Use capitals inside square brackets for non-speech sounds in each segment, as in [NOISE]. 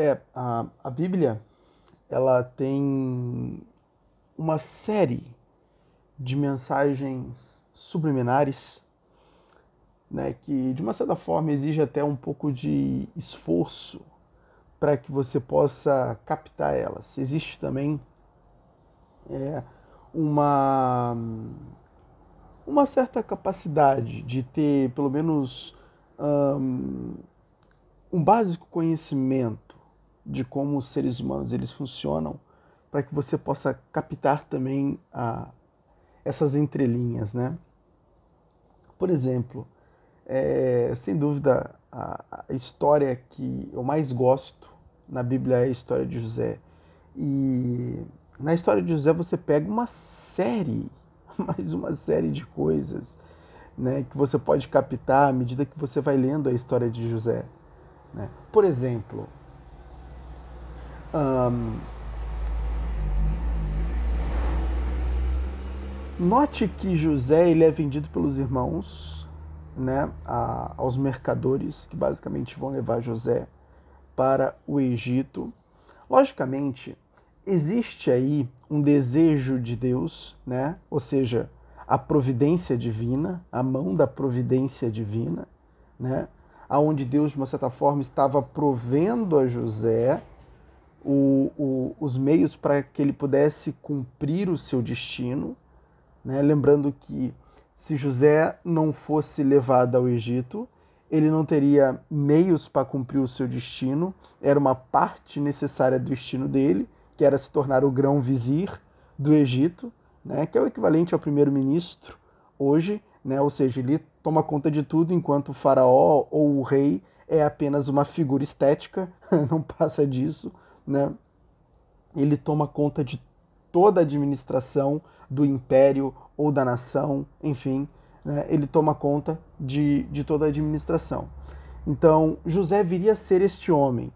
É, a, a Bíblia, ela tem uma série de mensagens subliminares, né, que de uma certa forma exige até um pouco de esforço para que você possa captar elas. Existe também é, uma uma certa capacidade de ter pelo menos um, um básico conhecimento de como os seres humanos eles funcionam para que você possa captar também a, essas entrelinhas, né? Por exemplo, é, sem dúvida a, a, história que eu mais gosto na Bíblia é a história de José e na história de José você pega uma série, [LAUGHS] mais uma série de coisas, né, que você pode captar à medida que você vai lendo a história de José. Né? Por exemplo, um, Note que José ele é vendido pelos irmãos né, a, aos mercadores que basicamente vão levar José para o Egito. Logicamente, existe aí um desejo de Deus, né? ou seja, a providência divina, a mão da providência divina, né? aonde Deus, de uma certa forma, estava provendo a José o, o, os meios para que ele pudesse cumprir o seu destino. Né? Lembrando que se José não fosse levado ao Egito, ele não teria meios para cumprir o seu destino, era uma parte necessária do destino dele, que era se tornar o grão-vizir do Egito, né? que é o equivalente ao primeiro-ministro hoje, né? ou seja, ele toma conta de tudo, enquanto o faraó ou o rei é apenas uma figura estética, [LAUGHS] não passa disso. Né? Ele toma conta de toda a administração do império ou da nação, enfim, né, ele toma conta de, de toda a administração. Então, José viria a ser este homem,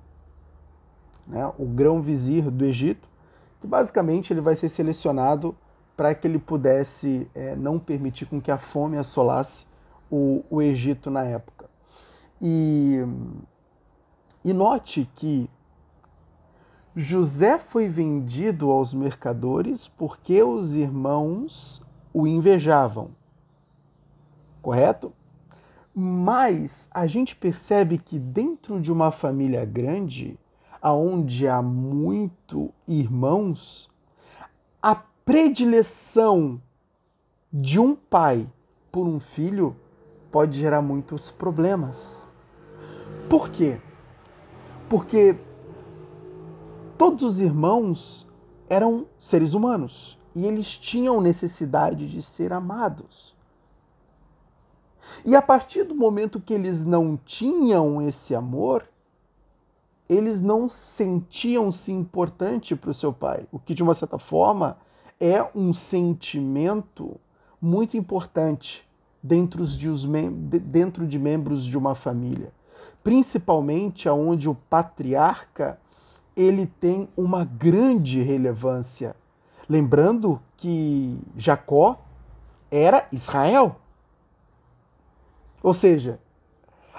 né, o grão-vizir do Egito, que basicamente ele vai ser selecionado para que ele pudesse é, não permitir com que a fome assolasse o, o Egito na época. E, e note que José foi vendido aos mercadores porque os irmãos o invejavam. Correto? Mas a gente percebe que dentro de uma família grande, aonde há muito irmãos, a predileção de um pai por um filho pode gerar muitos problemas. Por quê? Porque todos os irmãos eram seres humanos e eles tinham necessidade de ser amados. E a partir do momento que eles não tinham esse amor, eles não sentiam-se importante para o seu pai, o que de uma certa forma é um sentimento muito importante dentro de, os dentro de membros de uma família, principalmente aonde o patriarca ele tem uma grande relevância. Lembrando que Jacó era Israel. Ou seja,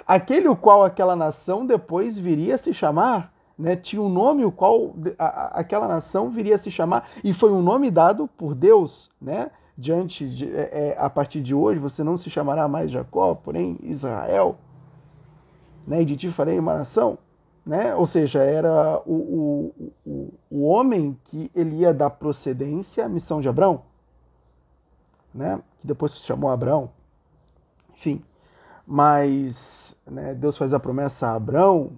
aquele o qual aquela nação depois viria a se chamar, né? tinha um nome o qual aquela nação viria a se chamar, e foi um nome dado por Deus, né? Diante de, é, é a partir de hoje você não se chamará mais Jacó, porém Israel, né? E de ti farei uma nação né? Ou seja, era o, o, o, homem que ele ia dar procedência à missão de Abraão, né? Que depois se chamou Abraão. Enfim, mas né, Deus faz a promessa a Abraão,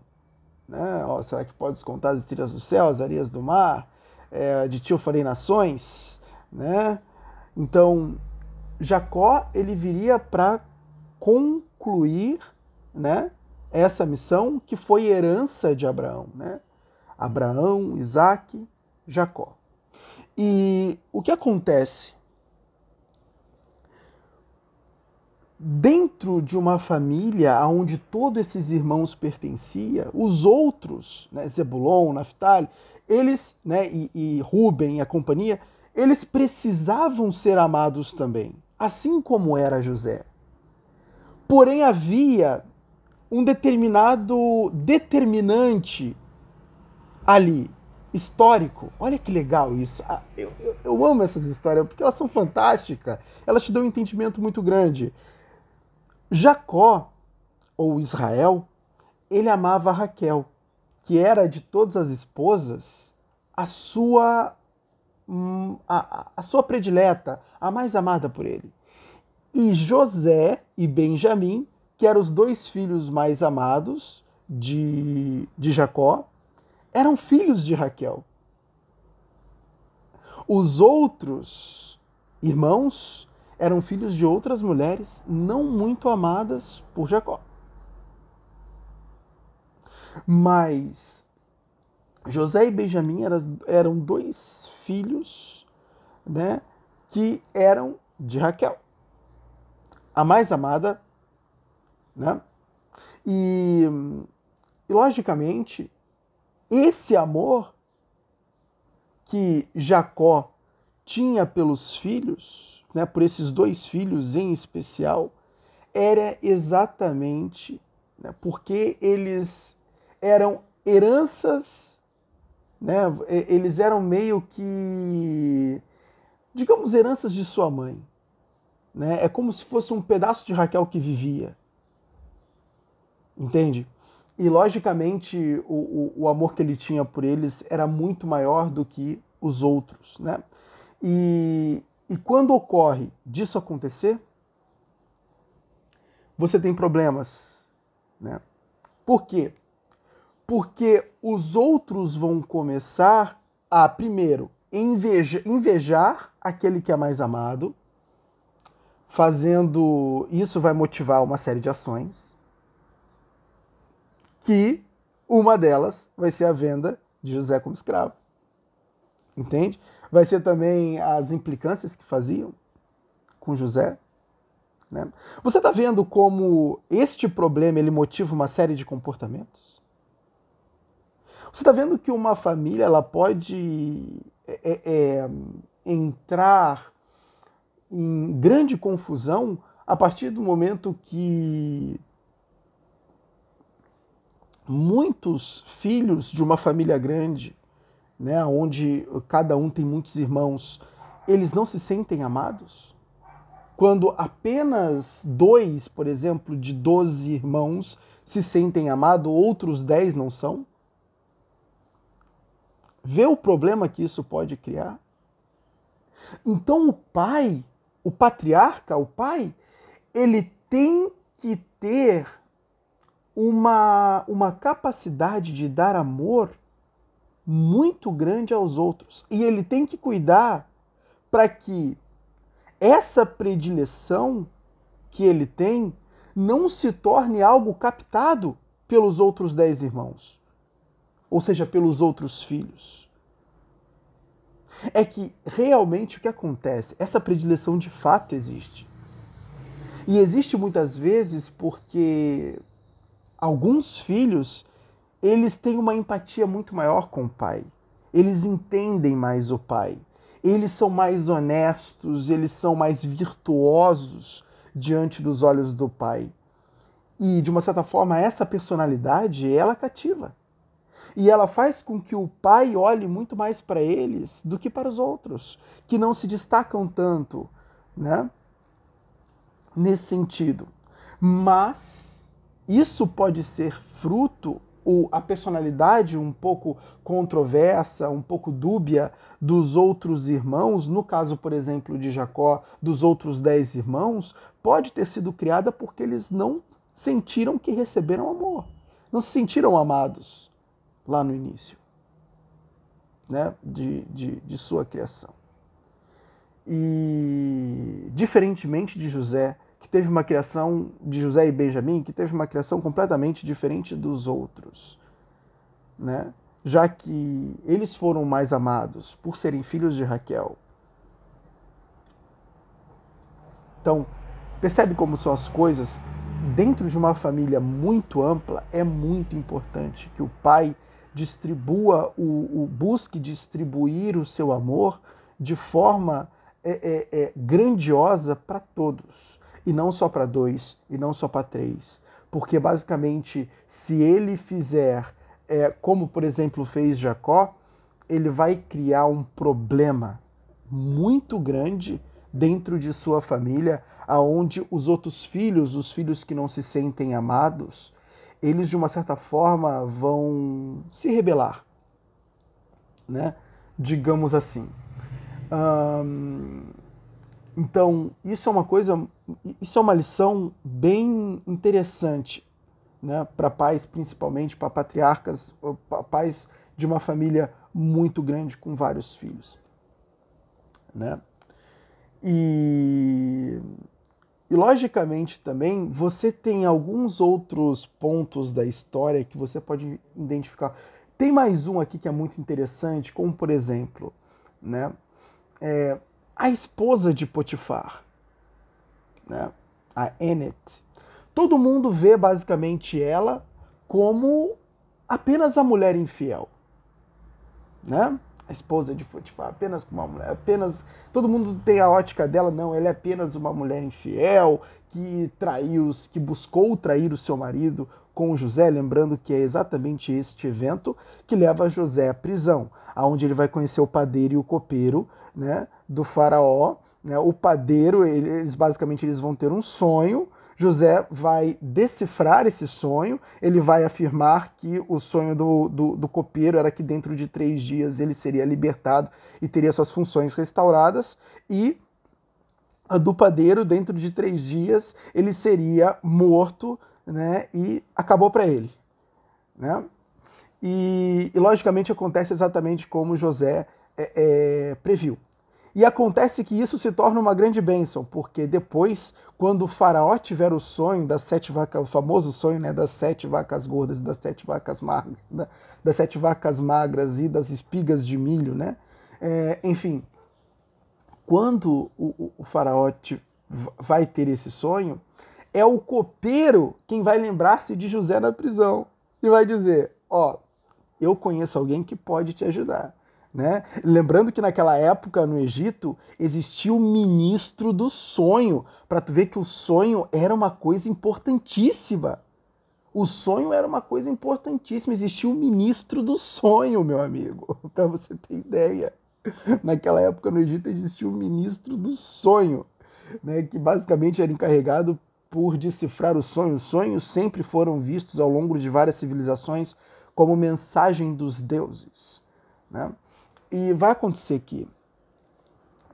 né? Ó, será que pode contar as estrelas do céu, as areias do mar? É, de ti eu farei nações, né? Então, Jacó ele viria para concluir, né? Essa missão que foi herança de Abraão, né? Abraão, Isaac, Jacó. E o que acontece? Dentro de uma família onde todos esses irmãos pertenciam, os outros, né, Zebulon, Naphtali, eles, né, e, e Ruben e a companhia, eles precisavam ser amados também, assim como era José. Porém, havia um determinado determinante ali histórico. Olha que legal isso. Ah, eu, eu, eu, amo essas histórias porque elas são fantásticas. Elas te dão um entendimento muito grande. Jacó, ou Israel, ele amava Raquel, que era de todas as esposas a sua hum, a, a sua predileta, a mais amada por ele. E José e Benjamim, que eram os dois filhos mais amados de, de Jacó, eram filhos de Raquel. Os outros irmãos eram filhos de outras mulheres não muito amadas por Jacó. Mas José e Benjamim eram dois filhos né, que eram de Raquel, a mais amada. Né? E, e, logicamente, esse amor que Jacó tinha pelos filhos, né, por esses dois filhos em especial, era exatamente né, porque eles eram heranças, né, eles eram meio que, digamos, heranças de sua mãe. Né? É como se fosse um pedaço de Raquel que vivia. Entende? E, logicamente, o, o, o, amor que ele tinha por eles era muito maior do que os outros. Né? E, e quando ocorre disso acontecer, você tem problemas. Né? Por quê? Porque os outros vão começar a, primeiro, inveja, invejar aquele que é mais amado, fazendo. Isso vai motivar uma série de ações que uma delas vai ser a venda de José como escravo. Entende? Vai ser também as implicâncias que faziam com José. Né? Você está vendo como este problema ele motiva uma série de comportamentos? Você está vendo que uma família ela pode é, é, é, entrar em grande confusão a partir do momento que muitos filhos de uma família grande, né, onde cada um tem muitos irmãos, eles não se sentem amados? Quando apenas dois, por exemplo, de doze irmãos se sentem amados, outros dez não são? Vê o problema que isso pode criar? Então o pai, o patriarca, o pai, ele tem que ter uma, uma capacidade de dar amor muito grande aos outros. E ele tem que cuidar para que essa predileção que ele tem não se torne algo captado pelos outros dez irmãos, ou seja, pelos outros filhos. É que realmente o que acontece? Essa predileção de fato existe. E existe muitas vezes porque alguns filhos, eles têm uma empatia muito maior com o pai. Eles entendem mais o pai. Eles são mais honestos, eles são mais virtuosos diante dos olhos do pai. E, de uma certa forma, essa personalidade, ela cativa. E ela faz com que o pai olhe muito mais para eles do que para os outros, que não se destacam tanto, né? Nesse sentido. Mas isso pode ser fruto ou a personalidade um pouco controversa, um pouco dúbia dos outros irmãos, no caso, por exemplo, de Jacó, dos outros dez irmãos, pode ter sido criada porque eles não sentiram que receberam amor, não se sentiram amados lá no início né, de, de, de sua criação. E, diferentemente de José, que teve uma criação de José e Benjamim, que teve uma criação completamente diferente dos outros, né? Já que eles foram mais amados por serem filhos de Raquel. Então, percebe como são as coisas? Dentro de uma família muito ampla, é muito importante que o pai distribua, o, o busque distribuir o seu amor de forma é, é, é, grandiosa para todos e não só para dois, e não só para três. Porque basicamente, se ele fizer é, como por exemplo fez Jacó, ele vai criar um problema muito grande dentro de sua família, aonde os outros filhos, os filhos que não se sentem amados, eles de uma certa forma vão se rebelar, né? Digamos assim. Então, isso é uma coisa, isso é uma lição bem interessante, né? Para pais, principalmente, para patriarcas, pais de uma família muito grande com vários filhos, né? E, e logicamente também você tem alguns outros pontos da história que você pode identificar. Tem mais um aqui que é muito interessante, como por exemplo, né, é, a esposa de Potifar, né, a Enet. Todo mundo vê basicamente ela como apenas a mulher infiel, né? a esposa de Potifar, apenas uma mulher, apenas todo mundo tem a ótica dela, não, ela é apenas uma mulher infiel que traiu, que buscou trair o seu marido com José, lembrando que é exatamente este evento que leva José à prisão, aonde ele vai conhecer o padeiro e o copeiro, né, do faraó, né? O padeiro, eles basicamente eles vão ter um sonho José vai decifrar esse sonho, ele vai afirmar que o sonho do, do, do, copeiro era que dentro de três dias ele seria libertado e teria suas funções restauradas, e a do padeiro, dentro de três dias, ele seria morto né, e acabou para ele. Né? E, e, logicamente acontece exatamente como José é, é, previu. E acontece que isso se torna uma grande bênção, porque depois, quando o faraó tiver o sonho das sete vacas, o famoso sonho né, das sete vacas gordas e das sete vacas magras, das sete vacas magras e das espigas de milho, né? É, enfim, quando o, o faraó te, vai ter esse sonho, é o copeiro quem vai lembrar-se de José na prisão e vai dizer: Ó, oh, eu conheço alguém que pode te ajudar. Né? Lembrando que naquela época no Egito existia o ministro do sonho, para tu ver que o sonho era uma coisa importantíssima. O sonho era uma coisa importantíssima, existia o ministro do sonho, meu amigo, [LAUGHS] para você ter ideia. Naquela época no Egito existia o ministro do sonho, né, que basicamente era encarregado por decifrar os sonhos. Os sonhos sempre foram vistos ao longo de várias civilizações como mensagem dos deuses. Né? E vai acontecer que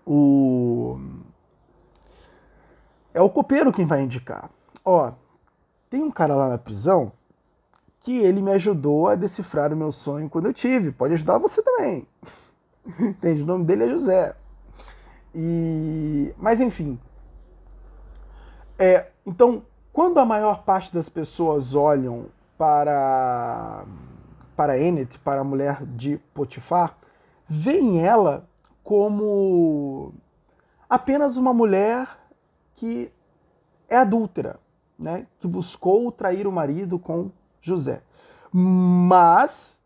o é o copeiro quem vai indicar. Ó, tem um cara lá na prisão que ele me ajudou a decifrar o meu sonho quando eu tive. Pode ajudar você também. [LAUGHS] Entende? O nome dele é José. E mas enfim. É, então, quando a maior parte das pessoas olham para para Enet, para a mulher de Potifar, veem ela como apenas uma mulher que é adúltera, né? que buscou trair o marido com José. Mas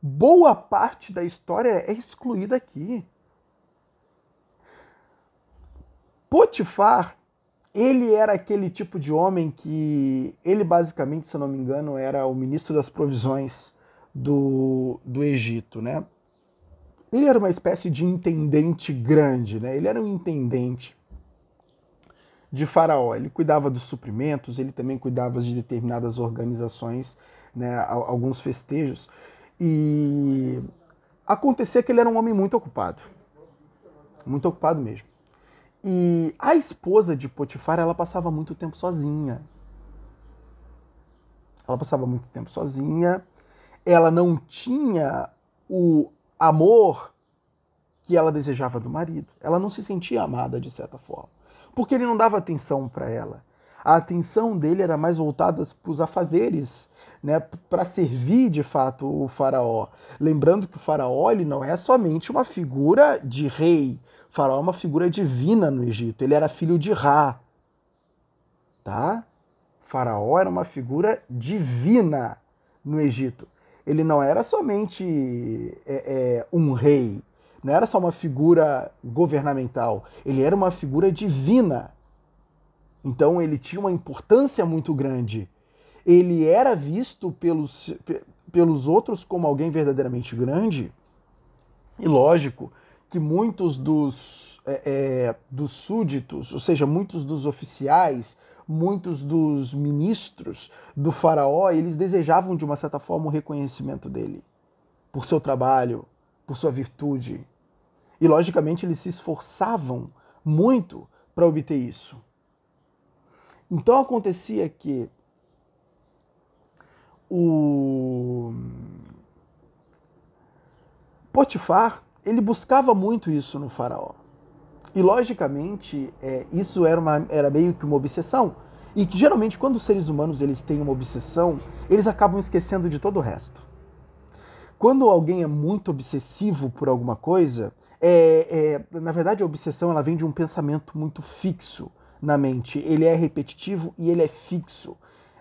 boa parte da história é excluída aqui. Potifar, ele era aquele tipo de homem que ele basicamente, se eu não me engano, era o ministro das provisões do, do Egito, né? Ele era uma espécie de intendente grande, né? Ele era um intendente de Faraó. Ele cuidava dos suprimentos, ele também cuidava de determinadas organizações, né? Alguns festejos. E acontecia que ele era um homem muito ocupado, muito ocupado mesmo. E a esposa de Potifar, ela passava muito tempo sozinha. Ela passava muito tempo sozinha. Ela não tinha o amor que ela desejava do marido. Ela não se sentia amada de certa forma, porque ele não dava atenção para ela. A atenção dele era mais voltada para os afazeres, né, para servir de fato o faraó. Lembrando que o faraó ele não é somente uma figura de rei. O faraó é uma figura divina no Egito. Ele era filho de Ra. Tá? O faraó era uma figura divina no Egito ele não era somente é, é, um rei, não era só uma figura governamental, ele era uma figura divina. Então ele tinha uma importância muito grande. Ele era visto pelos. pelos outros como alguém verdadeiramente grande. E lógico que muitos dos, é, é, dos súditos, ou seja, muitos dos oficiais, muitos dos ministros do faraó, eles desejavam de uma certa forma o reconhecimento dele por seu trabalho, por sua virtude. E logicamente eles se esforçavam muito para obter isso. Então acontecia que o Potifar ele buscava muito isso no faraó. E logicamente é, isso era, uma, era meio que uma obsessão. E que geralmente quando os seres humanos eles têm uma obsessão, eles acabam esquecendo de todo o resto. Quando alguém é muito obsessivo por alguma coisa, é, é, na verdade a obsessão ela vem de um pensamento muito fixo na mente. Ele é repetitivo e ele é fixo.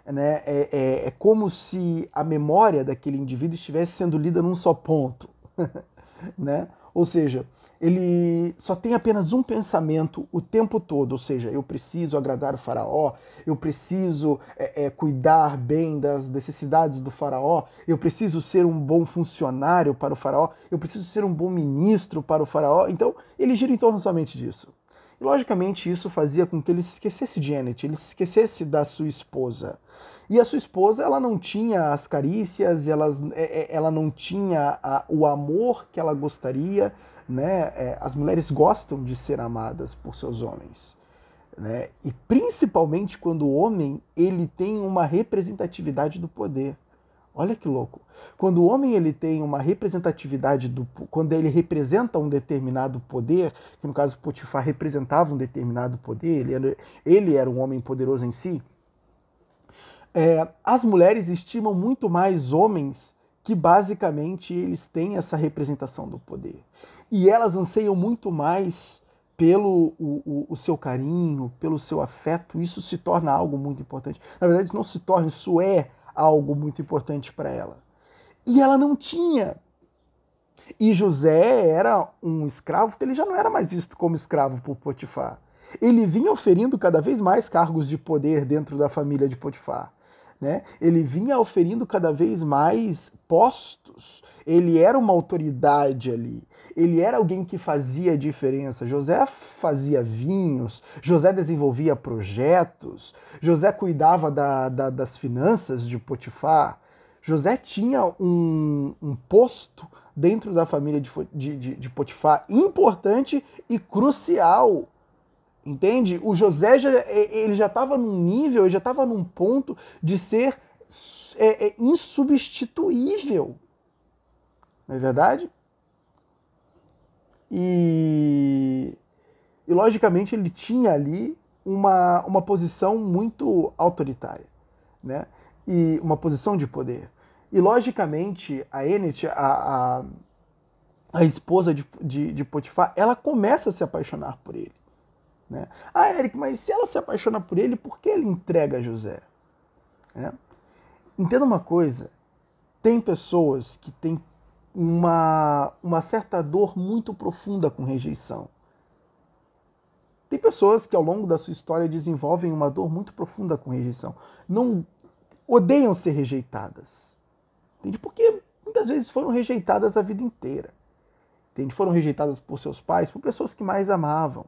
Né? É, é, é como se a memória daquele indivíduo estivesse sendo lida num só ponto. [LAUGHS] né? Ou seja, ele só tem apenas um pensamento o tempo todo, ou seja, eu preciso agradar o faraó, eu preciso é, é, cuidar bem das necessidades do faraó, eu preciso ser um bom funcionário para o faraó, eu preciso ser um bom ministro para o faraó. Então, ele gira em torno somente disso. E, logicamente, isso fazia com que ele se esquecesse de Janet, ele se esquecesse da sua esposa. E a sua esposa, ela não tinha as carícias, elas, é, é, ela não tinha a, o amor que ela gostaria, né? É, as mulheres gostam de ser amadas por seus homens, né? E principalmente quando o homem ele tem uma representatividade do poder. Olha que louco. Quando o homem ele tem uma representatividade do quando ele representa um determinado poder, que no caso Potifar representava um determinado poder, ele era, ele era um homem poderoso em si, é, as mulheres estimam muito mais homens que basicamente eles têm essa representação do poder. E elas anseiam muito mais pelo o, o, o, seu carinho, pelo seu afeto. Isso se torna algo muito importante. Na verdade, não se torna, isso é algo muito importante para ela. E ela não tinha. E José era um escravo que ele já não era mais visto como escravo por Potifar. Ele vinha oferindo cada vez mais cargos de poder dentro da família de Potifar né? Ele vinha oferindo cada vez mais postos. Ele era uma autoridade ali. Ele era alguém que fazia diferença. José fazia vinhos, José desenvolvia projetos, José cuidava da, da, das finanças de Potifar. José tinha um, um posto dentro da família de, de, de Potifar importante e crucial Entende? O José já, ele já estava num nível, ele já estava num ponto de ser é, é, insubstituível. Não é verdade? E, e logicamente ele tinha ali uma, uma posição muito autoritária, né? E uma posição de poder. E logicamente a Enet, a, a, a esposa de, de, de Potifar, ela começa a se apaixonar por ele. Né? Ah, Eric, mas se ela se apaixona por ele, por que ele entrega José? É. Entenda uma coisa: tem pessoas que têm uma, uma certa dor muito profunda com rejeição. Tem pessoas que ao longo da sua história desenvolvem uma dor muito profunda com rejeição. Não odeiam ser rejeitadas. Entende? Porque muitas vezes foram rejeitadas a vida inteira. Entende? Foram rejeitadas por seus pais, por pessoas que mais amavam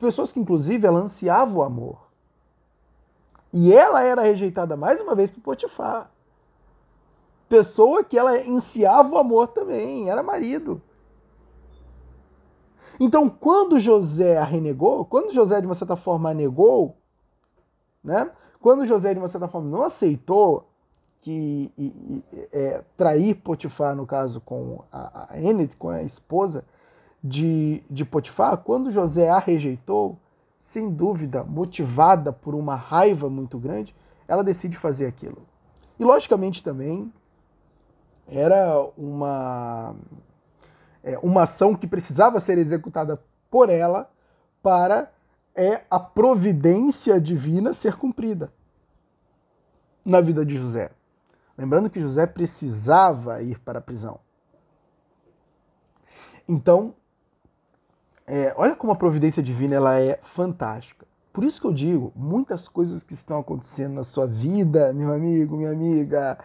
pessoas que, inclusive, ela ansiava o amor. E ela era rejeitada mais uma vez por Potifar. Pessoa que ela ansiava o amor também, era marido. Então, quando José a renegou, quando José de uma certa forma a negou, né? Quando José de uma certa forma não aceitou que e, e, é, trair Potifar, no caso com a, a Enet, com a esposa, de, de Potifar, quando José a rejeitou, sem dúvida, motivada por uma raiva muito grande, ela decide fazer aquilo. E logicamente também era uma, é, uma ação que precisava ser executada por ela para é, a providência divina ser cumprida na vida de José. Lembrando que José precisava ir para a prisão. Então, é, olha como a providência divina ela é fantástica. Por isso que eu digo, muitas coisas que estão acontecendo na sua vida, meu amigo, minha amiga,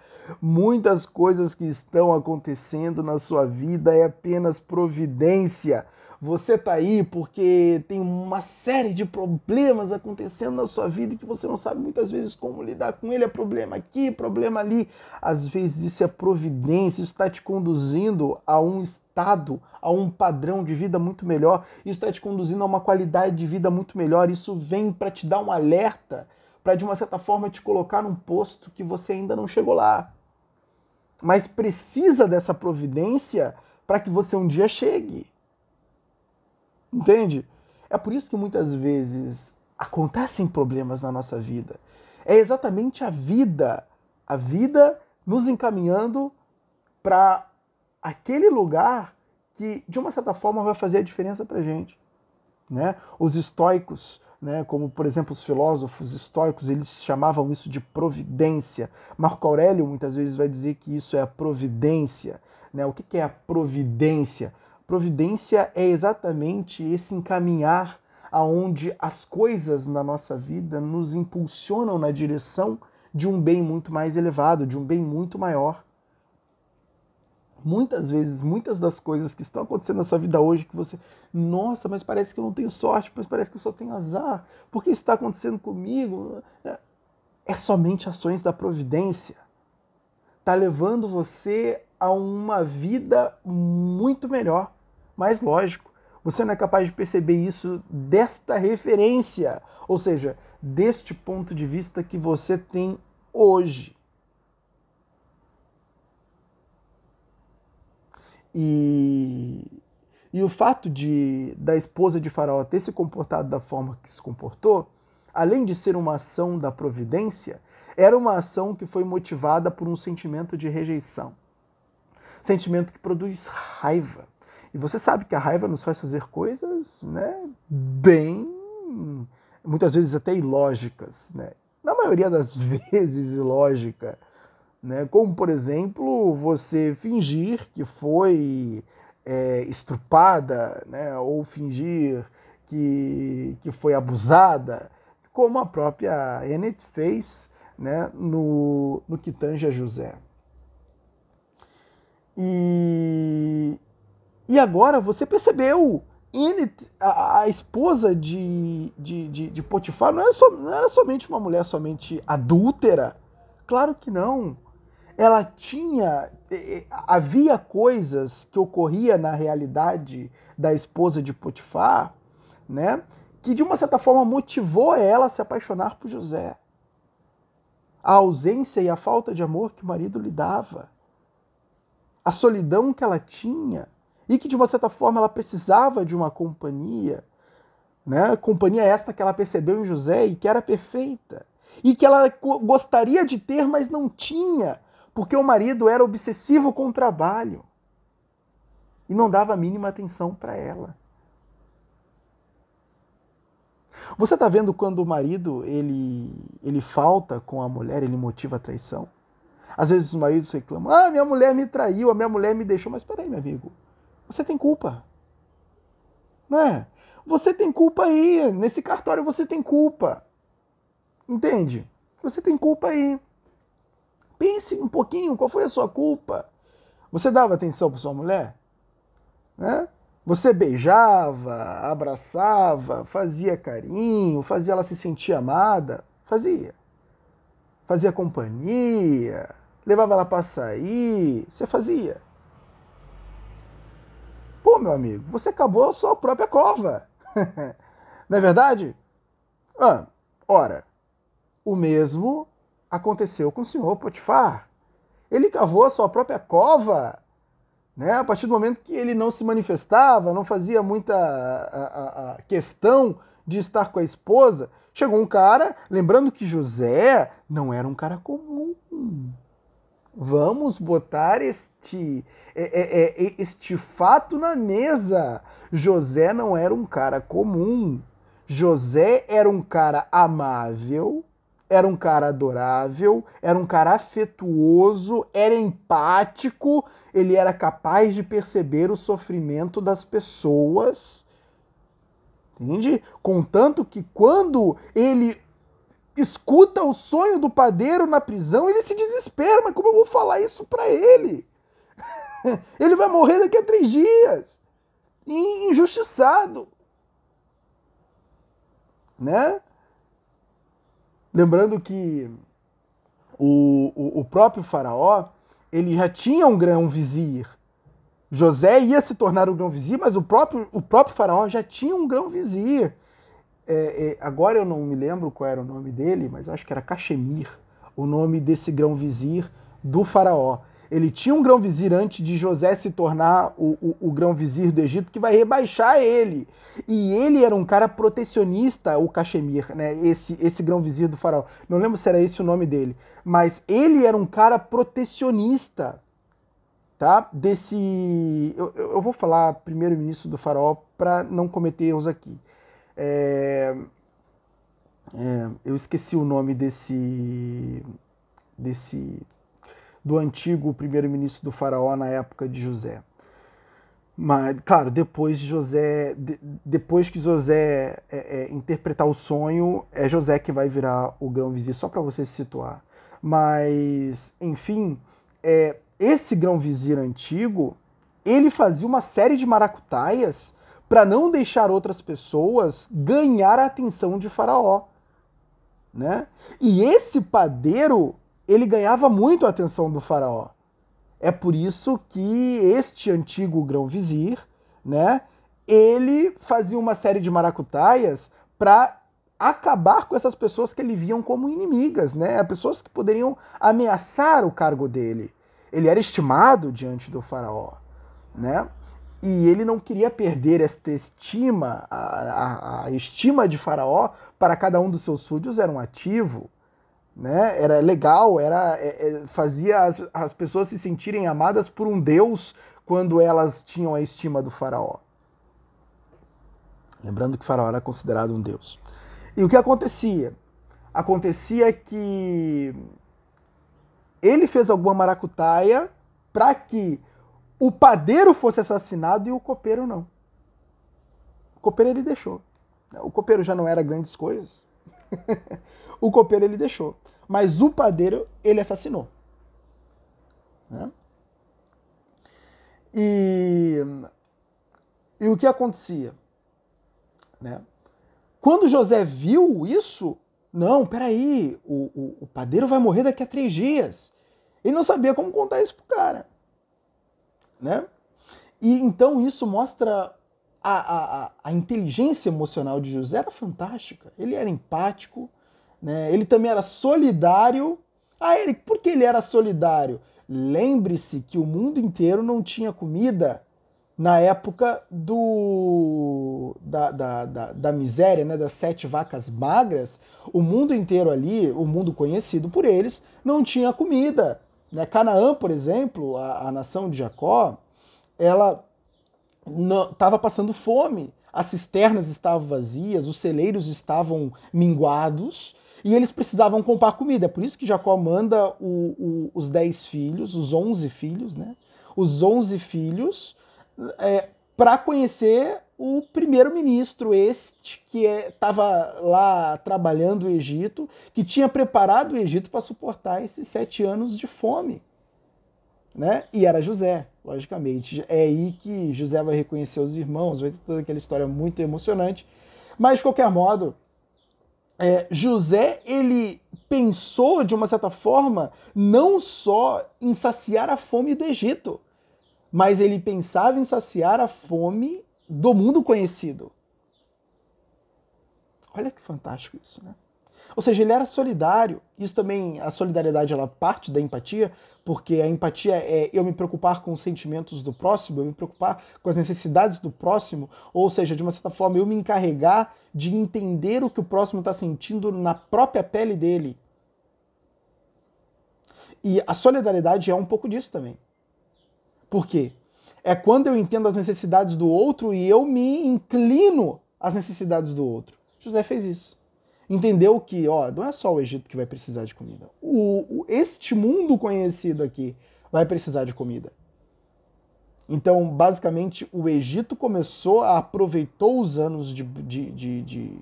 muitas coisas que estão acontecendo na sua vida é apenas providência. Você está aí porque tem uma série de problemas acontecendo na sua vida que você não sabe muitas vezes como lidar com ele. É problema aqui, problema ali. Às vezes isso é providência, está te conduzindo a um estado, a um padrão de vida muito melhor. Isso está te conduzindo a uma qualidade de vida muito melhor. Isso vem para te dar um alerta, para de uma certa forma te colocar num posto que você ainda não chegou lá. Mas precisa dessa providência para que você um dia chegue. Entende? É por isso que muitas vezes acontecem problemas na nossa vida. É exatamente a vida, a vida nos encaminhando para aquele lugar que, de uma certa forma, vai fazer a diferença para gente. Né? Os estoicos, né, como por exemplo os filósofos estoicos, eles chamavam isso de providência. Marco Aurélio muitas vezes vai dizer que isso é a providência. Né? O que é a providência? Providência é exatamente esse encaminhar aonde as coisas na nossa vida nos impulsionam na direção de um bem muito mais elevado, de um bem muito maior. Muitas vezes, muitas das coisas que estão acontecendo na sua vida hoje, que você, nossa, mas parece que eu não tenho sorte, mas parece que eu só tenho azar, por que isso está acontecendo comigo? É, é somente ações da providência. Está levando você a uma vida muito melhor. Mas lógico, você não é capaz de perceber isso desta referência, ou seja, deste ponto de vista que você tem hoje. E, e o fato de da esposa de Faraó ter se comportado da forma que se comportou, além de ser uma ação da providência, era uma ação que foi motivada por um sentimento de rejeição. Sentimento que produz raiva. E você sabe que a raiva nos faz fazer coisas né, bem, muitas vezes até ilógicas. Né? Na maioria das [LAUGHS] vezes ilógica. Né? Como, por exemplo, você fingir que foi é, estrupada, né? ou fingir que, que foi abusada, como a própria Enid fez né? no, no que tange a José. E, e agora você percebeu, a, a esposa de, de, de, de Potifar não era, so, não era somente uma mulher somente adúltera. Claro que não. Ela tinha. Havia coisas que ocorria na realidade da esposa de Potifar, né? Que de uma certa forma motivou ela a se apaixonar por José. A ausência e a falta de amor que o marido lhe dava. A solidão que ela tinha e que de uma certa forma ela precisava de uma companhia, né? Companhia esta que ela percebeu em José e que era perfeita e que ela gostaria de ter, mas não tinha, porque o marido era obsessivo com o trabalho e não dava a mínima atenção para ela. Você está vendo quando o marido ele, ele falta com a mulher, ele motiva a traição? Às vezes os maridos reclamam: ah, minha mulher me traiu, a minha mulher me deixou. Mas peraí, meu amigo, você tem culpa. Não é? Você tem culpa aí. Nesse cartório você tem culpa. Entende? Você tem culpa aí. Pense um pouquinho, qual foi a sua culpa? Você dava atenção para sua mulher? Né? Você beijava, abraçava, fazia carinho, fazia ela se sentir amada? Fazia. Fazia companhia, levava ela para sair, você fazia. Pô, meu amigo, você acabou a sua própria cova. [LAUGHS] Não é verdade? Ah, ora, o mesmo aconteceu com o senhor Potifar. Ele cavou a sua própria cova. Né? A partir do momento que ele não se manifestava, não fazia muita a, a, a questão de estar com a esposa, chegou um cara, lembrando que José não era um cara comum. Vamos botar este, é, é, é, este fato na mesa. José não era um cara comum. José era um cara amável, era um cara adorável, era um cara afetuoso, era empático, ele era capaz de perceber o sofrimento das pessoas. Entende? Contanto que quando ele escuta o sonho do padeiro na prisão, ele se desespera. Mas como eu vou falar isso para ele? [LAUGHS] ele vai morrer daqui a três dias. Injustiçado. Né? Lembrando que o, o, o próprio faraó, ele já tinha um grão vizir. José ia se tornar o grão vizir, mas o próprio, o próprio faraó já tinha um grão vizir. É, é, agora eu não me lembro qual era o nome dele, mas eu acho que era Cachemir, o nome desse grão vizir do faraó. Ele tinha um grão vizir antes de José se tornar o, o, o grão vizir do Egito, que vai rebaixar ele. E ele era um cara protecionista, o Cachemir, né? Esse, esse grão vizir do faraó. Não lembro se era esse o nome dele. Mas ele era um cara protecionista, tá? Desse. Eu, eu vou falar primeiro-ministro do faraó para não cometer erros aqui. É... É, eu esqueci o nome desse. desse do antigo primeiro-ministro do faraó na época de José. Mas, claro, depois de José, de, depois que José é, é, interpretar o sonho, é José que vai virar o grão-vizir, só para você se situar. Mas, enfim, é, esse grão-vizir antigo, ele fazia uma série de maracutaias para não deixar outras pessoas ganhar a atenção de Faraó. Né? E esse padeiro ele ganhava muito a atenção do faraó. É por isso que este antigo grão-vizir, né, ele fazia uma série de maracutaias para acabar com essas pessoas que ele viam como inimigas, né, pessoas que poderiam ameaçar o cargo dele. Ele era estimado diante do faraó, né? E ele não queria perder esta estima, a, a, a estima de faraó para cada um dos seus súdios era um ativo né? Era legal, era é, é, fazia as, as pessoas se sentirem amadas por um deus quando elas tinham a estima do faraó. Lembrando que faraó era considerado um deus. E o que acontecia? Acontecia que ele fez alguma maracutaia para que o padeiro fosse assassinado e o copeiro não. O copeiro ele deixou. O copeiro já não era grandes coisas. [LAUGHS] o copeiro ele deixou. Mas o padeiro ele assassinou. Né? E, e o que acontecia? Né? Quando José viu isso, não, peraí, o, o, o padeiro vai morrer daqui a três dias. Ele não sabia como contar isso pro cara. Né? E então isso mostra a, a, a inteligência emocional de José era fantástica. Ele era empático, né? Ele também era solidário. Ah, Eric, por que ele era solidário? Lembre-se que o mundo inteiro não tinha comida na época do da, da, da, da, miséria, né, das sete vacas magras, o mundo inteiro ali, o mundo conhecido por eles, não tinha comida. Né? Canaã, por exemplo, a, a nação de Jacó, ela estava passando fome. As cisternas estavam vazias, os celeiros estavam minguados e eles precisavam comprar comida. É por isso que Jacó manda o, o, os dez filhos, os onze filhos, né? Os onze filhos é, para conhecer o primeiro-ministro, este que estava é, lá trabalhando o Egito, que tinha preparado o Egito para suportar esses sete anos de fome. Né? E era José, logicamente. É aí que José vai reconhecer os irmãos, vai ter toda aquela história muito emocionante. Mas, de qualquer modo, é, José ele pensou de uma certa forma não só em saciar a fome do Egito, mas ele pensava em saciar a fome do mundo conhecido. Olha que fantástico isso, né? Ou seja, ele era solidário. Isso também, a solidariedade, ela parte da empatia, porque a empatia é eu me preocupar com os sentimentos do próximo, eu me preocupar com as necessidades do próximo, ou seja, de uma certa forma, eu me encarregar de entender o que o próximo está sentindo na própria pele dele. E a solidariedade é um pouco disso também. Por quê? É quando eu entendo as necessidades do outro e eu me inclino às necessidades do outro. José fez isso entendeu que, ó, não é só o Egito que vai precisar de comida. O, o, este mundo conhecido aqui vai precisar de comida. Então, basicamente, o Egito começou a aproveitou os anos de, de, de, de,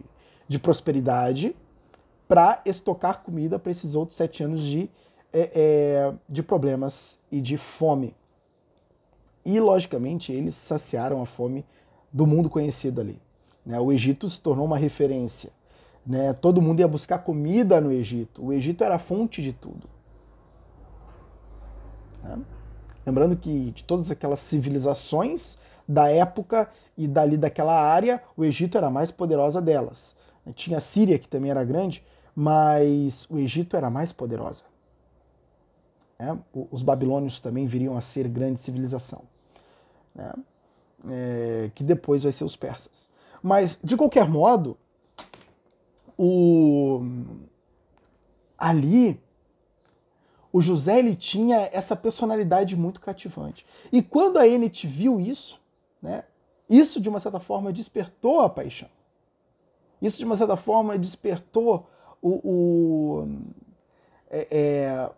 de prosperidade para estocar comida para esses outros sete anos de, é, é, de problemas e de fome. E, logicamente, eles saciaram a fome do mundo conhecido ali. Né? O Egito se tornou uma referência. Né? Todo mundo ia buscar comida no Egito. O Egito era a fonte de tudo. Né? Lembrando que de todas aquelas civilizações da época e dali daquela área, o Egito era a mais poderosa delas. Tinha a Síria, que também era grande, mas o Egito era a mais poderosa. É, os babilônios também viriam a ser grande civilização, né? é, que depois vai ser os persas. Mas, de qualquer modo, o... ali o José ele tinha essa personalidade muito cativante. E quando a Enid viu isso, né, isso de uma certa forma despertou a paixão. Isso de uma certa forma despertou o, o é, é,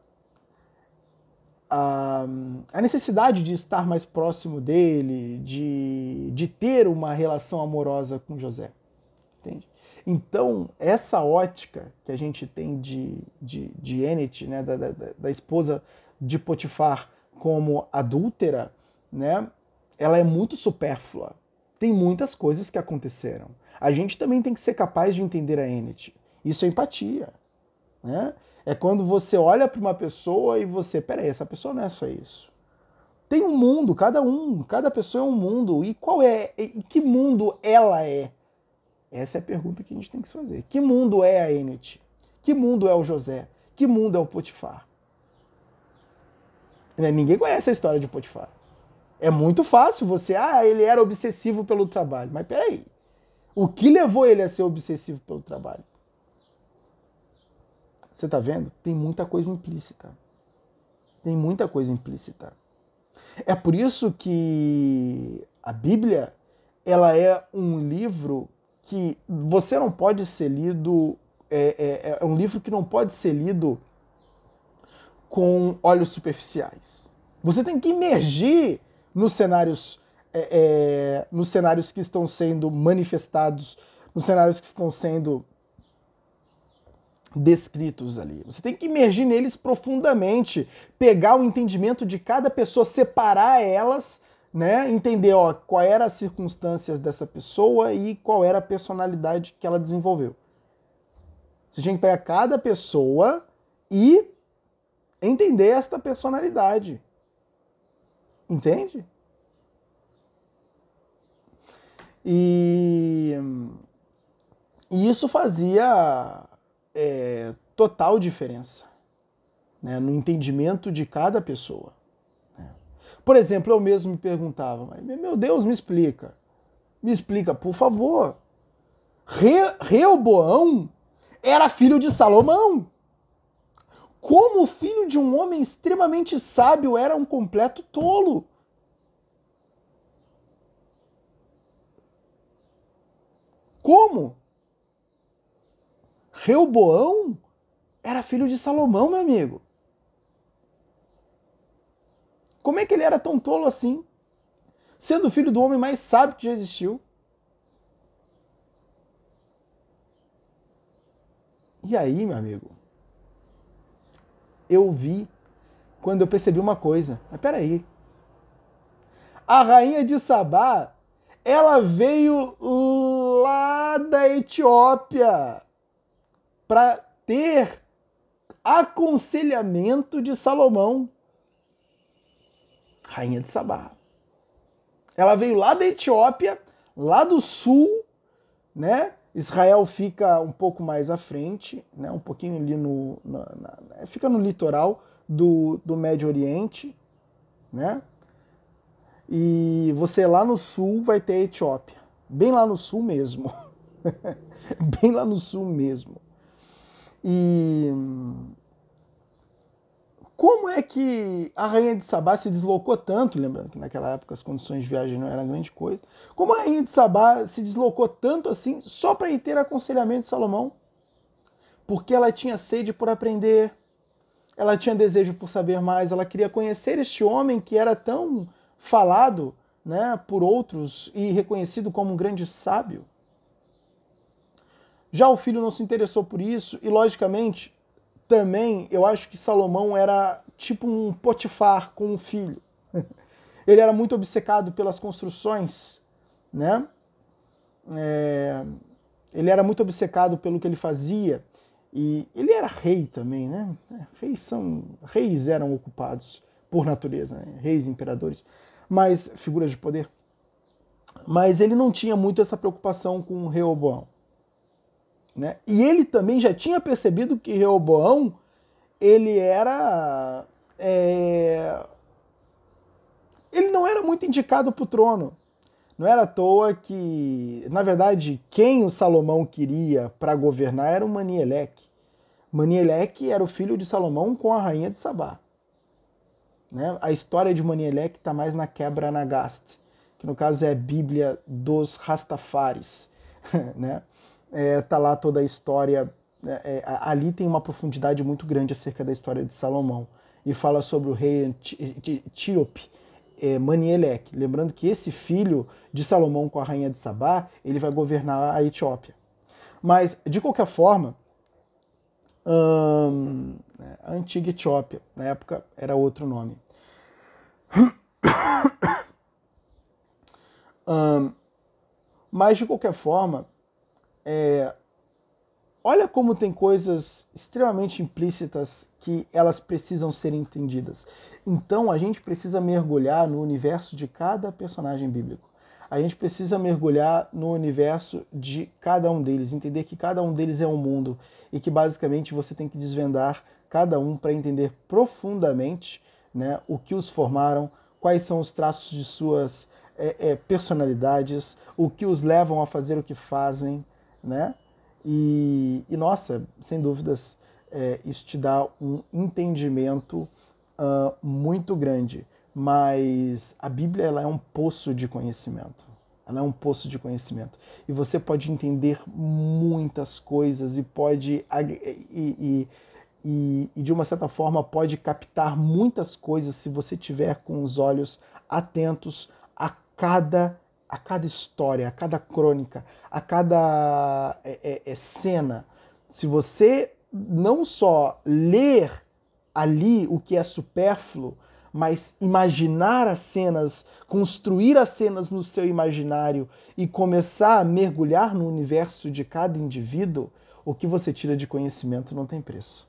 a, a, necessidade de estar mais próximo dele, de, de ter uma relação amorosa com José. Então, essa ótica que a gente tem de, de, de Enid, né, da, da, da esposa de Potifar como adúltera, né, ela é muito supérflua. Tem muitas coisas que aconteceram. A gente também tem que ser capaz de entender a Enid. Isso é empatia. Né? É quando você olha para uma pessoa e você, peraí, essa pessoa não é só isso. Tem um mundo, cada um, cada pessoa é um mundo. E qual é, e que mundo ela é? Essa é a pergunta que a gente tem que se fazer. Que mundo é a Enet? Que mundo é o José? Que mundo é o Potifar? Né, ninguém conhece a história de Potifar. É muito fácil você, ah, ele era obsessivo pelo trabalho. Mas peraí, o que levou ele a ser obsessivo pelo trabalho? Você está vendo? Tem muita coisa implícita. Tem muita coisa implícita. É por isso que a Bíblia ela é um livro que você não pode ser lido, é, é, é um livro que não pode ser lido com olhos superficiais. Você tem que imergir nos cenários, é, é, nos cenários que estão sendo manifestados, nos cenários que estão sendo descritos ali. Você tem que imergir neles profundamente, pegar o entendimento de cada pessoa, separar elas né, entender ó, qual era as circunstâncias dessa pessoa e qual era a personalidade que ela desenvolveu. Você tinha que pegar cada pessoa e entender esta personalidade. Entende? E, e isso fazia é, total diferença né, no entendimento de cada pessoa. Por exemplo, eu mesmo me perguntava, meu Deus, me explica. Me explica, por favor. Re Reoboão era filho de Salomão. Como o filho de um homem extremamente sábio era um completo tolo. Como? Reoboão era filho de Salomão, meu amigo. Como é que ele era tão tolo assim? Sendo filho do homem mais sábio que já existiu. E aí, meu amigo, eu vi quando eu percebi uma coisa. Mas peraí. A rainha de Sabá, ela veio lá da Etiópia para ter aconselhamento de Salomão rainha de Sabá. Ela veio lá da Etiópia, lá do sul, né? Israel fica um pouco mais à frente, né? um pouquinho ali no. Na, na, fica no litoral do, do Médio Oriente, né? E você lá no sul vai ter a Etiópia. Bem lá no sul mesmo. [LAUGHS] bem lá no sul mesmo. E como é que a Rainha de Sabá se deslocou tanto, lembrando que naquela época as condições de viagem não eram grande coisa, como a Rainha de Sabá se deslocou tanto assim só para ir ter aconselhamento de Salomão? Porque ela tinha sede por aprender, ela tinha desejo por saber mais, ela queria conhecer este homem que era tão falado né, por outros e reconhecido como um grande sábio. Já o filho não se interessou por isso e, logicamente, também eu acho que Salomão era tipo um Potifar com um filho. [LAUGHS] Ele era muito obcecado pelas construções, né? É, ele era muito obcecado pelo que ele fazia e ele era rei também, né? Reis são reis eram ocupados por natureza, né? reis, imperadores, mas figuras de poder. Mas ele não tinha muito essa preocupação com Reoboão. Né? E ele também já tinha percebido que Reoboão ele era. É... Ele não era muito indicado para o trono. Não era à toa que, na verdade, quem o Salomão queria para governar era o Manielec. Manielec era o filho de Salomão com a rainha de Sabá. Né? A história de Manielec está mais na quebra Nagast, que no caso é a Bíblia dos Rastafares. [LAUGHS] né? É, tá lá toda a história. É, é ali tem uma profundidade muito grande acerca da história de Salomão. E fala sobre o rei etíope, é. Lembrando que esse filho de Salomão com a rainha de Sabá, ele vai governar a Etiópia. Mas, de qualquer forma, hum, a antiga Etiópia, na época era outro nome. [COUGHS] hum, mas, de qualquer forma, é, olha como tem coisas extremamente implícitas que elas precisam ser entendidas. Então a gente precisa mergulhar no universo de cada personagem bíblico. A gente precisa mergulhar no universo de cada um deles, entender que cada um deles é um mundo e que basicamente você tem que desvendar cada um para entender profundamente né, o que os formaram, quais são os traços de suas é, é, personalidades, o que os levam a fazer o que fazem, né? E, e nossa, sem dúvidas, é, isso te dá um entendimento uh, muito grande. Mas a Bíblia ela é um poço de conhecimento. Ela é um poço de conhecimento. E você pode entender muitas coisas e pode. E, e, e, e de uma certa forma pode captar muitas coisas se você tiver com os olhos atentos a cada a cada história, a cada crônica, a cada é, é, é, cena, se você não só ler ali o que é supérfluo, mas imaginar as cenas, construir as cenas no seu imaginário e começar a mergulhar no universo de cada indivíduo, o que você tira de conhecimento não tem preço.